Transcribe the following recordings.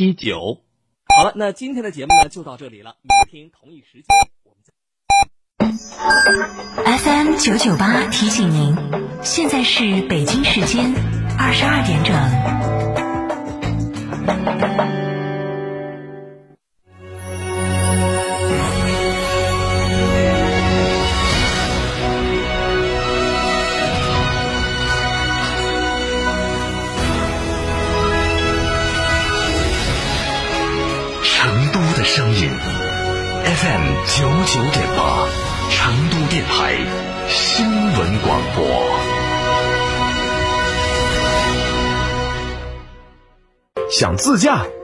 一九。好了，那今天的节目呢就到这里了。明天同一时间我们再。FM 九九八提醒您，现在是北京时间二十二点整。九九点八，成都电台新闻广播。想自驾，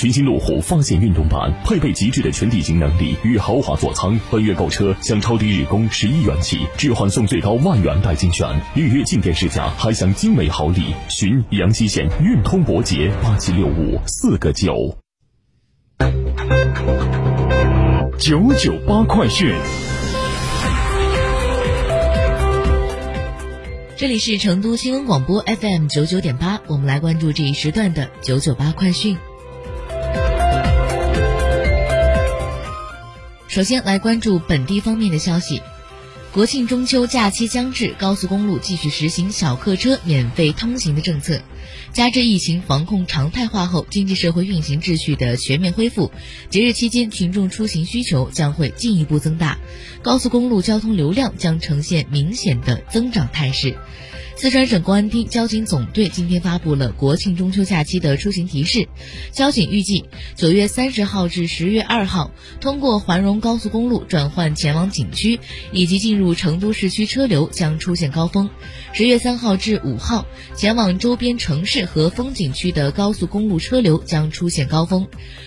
全新路虎发现运动版，配备极致的全地形能力与豪华座舱。本月购车享超低日供十一元起，置换送最高万元代金券，预约进店试驾还享精美好礼。寻阳西县运通博捷八七六五四个九。九九八快讯，这里是成都新闻广播 FM 九九点八，我们来关注这一时段的九九八快讯。首先来关注本地方面的消息，国庆中秋假期将至，高速公路继续实行小客车免费通行的政策。加之疫情防控常态化后，经济社会运行秩序的全面恢复，节日期间群众出行需求将会进一步增大，高速公路交通流量将呈现明显的增长态势。四川省公安厅交警总队今天发布了国庆中秋假期的出行提示。交警预计，九月三十号至十月二号，通过环蓉高速公路转换前往景区以及进入成都市区车流将出现高峰；十月三号至五号，前往周边城市和风景区的高速公路车流将出现高峰；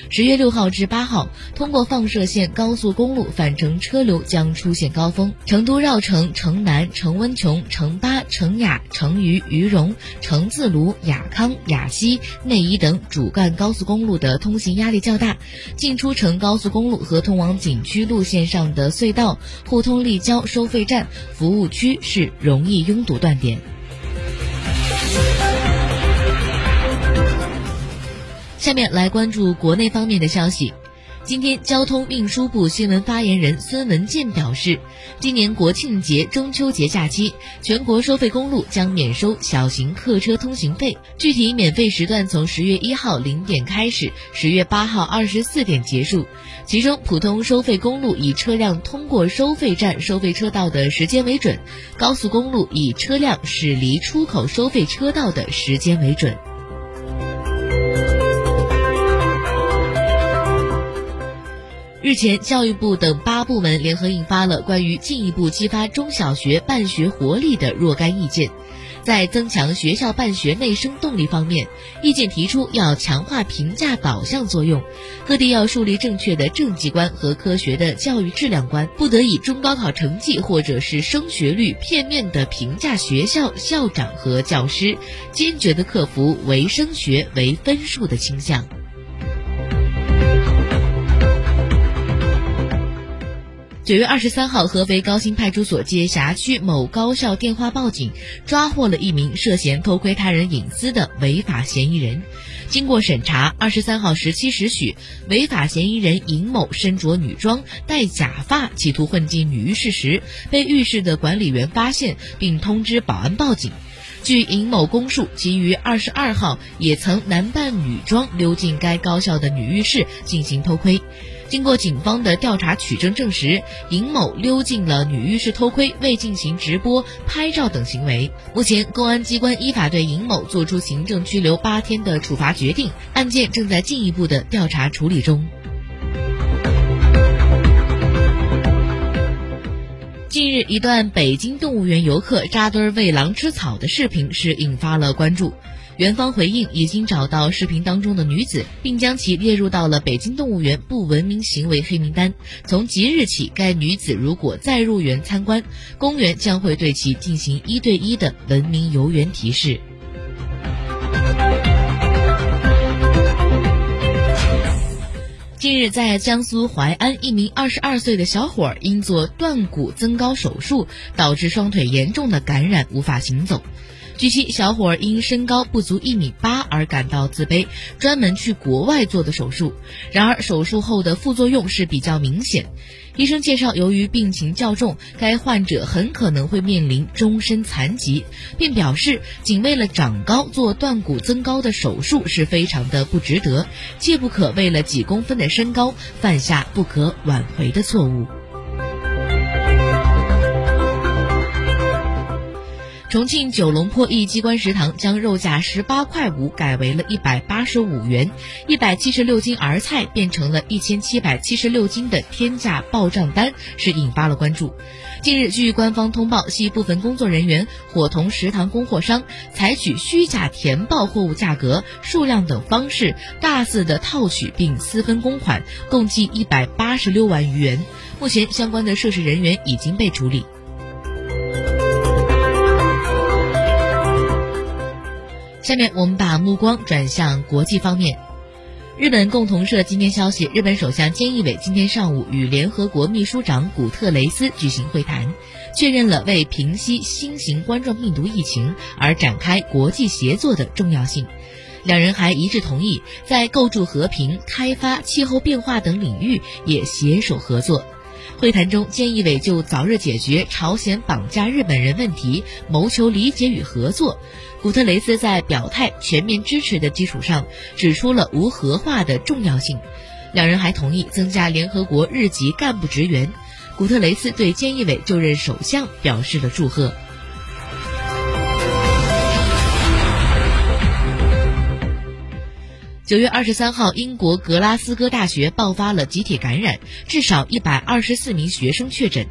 十月六号至八号，通过放射线高速公路返程车流将出现高峰。成都绕城、城南、城温邛、城巴、城雅。成渝、渝蓉、成自泸、雅康、雅西、内宜等主干高速公路的通行压力较大，进出城高速公路和通往景区路线上的隧道、互通立交收费站、服务区是容易拥堵断点。下面来关注国内方面的消息。今天，交通运输部新闻发言人孙文健表示，今年国庆节、中秋节假期，全国收费公路将免收小型客车通行费。具体免费时段从十月一号零点开始，十月八号二十四点结束。其中，普通收费公路以车辆通过收费站、收费车道的时间为准；高速公路以车辆驶离出口收费车道的时间为准。日前，教育部等八部门联合印发了关于进一步激发中小学办学活力的若干意见。在增强学校办学内生动力方面，意见提出要强化评价导向作用，各地要树立正确的政绩观和科学的教育质量观，不得以中高考成绩或者是升学率片面的评价学校、校长和教师，坚决的克服唯升学为分数的倾向。九月二十三号，合肥高新派出所接辖区某高校电话报警，抓获了一名涉嫌偷窥他人隐私的违法嫌疑人。经过审查，二十三号十七时许，违法嫌疑人尹某身着女装、戴假发，企图混进女浴室时，被浴室的管理员发现，并通知保安报警。据尹某供述，其于二十二号也曾男扮女装溜进该高校的女浴室进行偷窥。经过警方的调查取证证实，尹某溜进了女浴室偷窥，未进行直播、拍照等行为。目前，公安机关依法对尹某作出行政拘留八天的处罚决定，案件正在进一步的调查处理中。近日，一段北京动物园游客扎堆喂狼吃草的视频是引发了关注。园方回应，已经找到视频当中的女子，并将其列入到了北京动物园不文明行为黑名单。从即日起，该女子如果再入园参观，公园将会对其进行一对一的文明游园提示。近日，在江苏淮安，一名二十二岁的小伙因做断骨增高手术，导致双腿严重的感染，无法行走。据悉，小伙因身高不足一米八而感到自卑，专门去国外做的手术。然而，手术后的副作用是比较明显。医生介绍，由于病情较重，该患者很可能会面临终身残疾，并表示，仅为了长高做断骨增高的手术是非常的不值得，切不可为了几公分的身高犯下不可挽回的错误。重庆九龙坡一机关食堂将肉价十八块五改为了一百八十五元，一百七十六斤儿菜变成了一千七百七十六斤的天价报账单，是引发了关注。近日，据官方通报，系部分工作人员伙同食堂供货商，采取虚假填报货物价格、数量等方式，大肆的套取并私分公款，共计一百八十六万余元。目前，相关的涉事人员已经被处理。下面我们把目光转向国际方面。日本共同社今天消息，日本首相菅义伟今天上午与联合国秘书长古特雷斯举行会谈，确认了为平息新型冠状病毒疫情而展开国际协作的重要性。两人还一致同意在构筑和平、开发、气候变化等领域也携手合作。会谈中，菅义伟就早日解决朝鲜绑架日本人问题谋求理解与合作。古特雷斯在表态全面支持的基础上，指出了无核化的重要性。两人还同意增加联合国日籍干部职员。古特雷斯对菅义伟就任首相表示了祝贺。九月二十三号，英国格拉斯哥大学爆发了集体感染，至少一百二十四名学生确诊。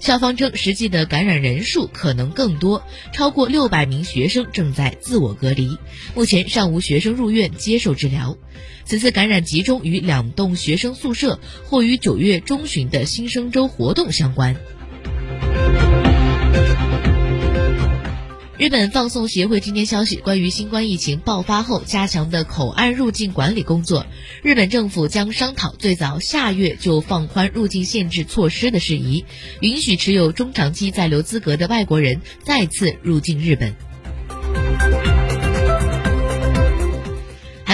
校方称，实际的感染人数可能更多，超过六百名学生正在自我隔离。目前尚无学生入院接受治疗。此次感染集中于两栋学生宿舍，或与九月中旬的新生周活动相关。日本放送协会今天消息，关于新冠疫情爆发后加强的口岸入境管理工作，日本政府将商讨最早下月就放宽入境限制措施的事宜，允许持有中长期在留资格的外国人再次入境日本。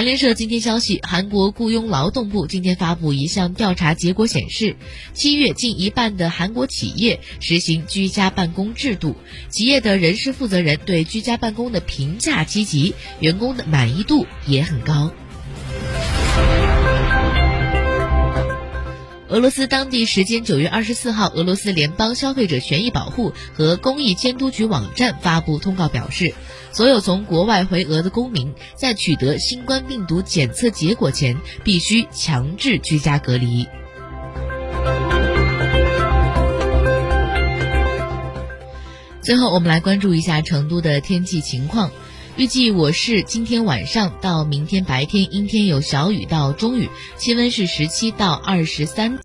韩联社今天消息，韩国雇佣劳动部今天发布一项调查结果显示，七月近一半的韩国企业实行居家办公制度，企业的人事负责人对居家办公的评价积极，员工的满意度也很高。俄罗斯当地时间九月二十四号，俄罗斯联邦消费者权益保护和公益监督局网站发布通告表示，所有从国外回俄的公民在取得新冠病毒检测结果前，必须强制居家隔离。最后，我们来关注一下成都的天气情况。预计我市今天晚上到明天白天阴天有小雨到中雨，气温是十七到二十三。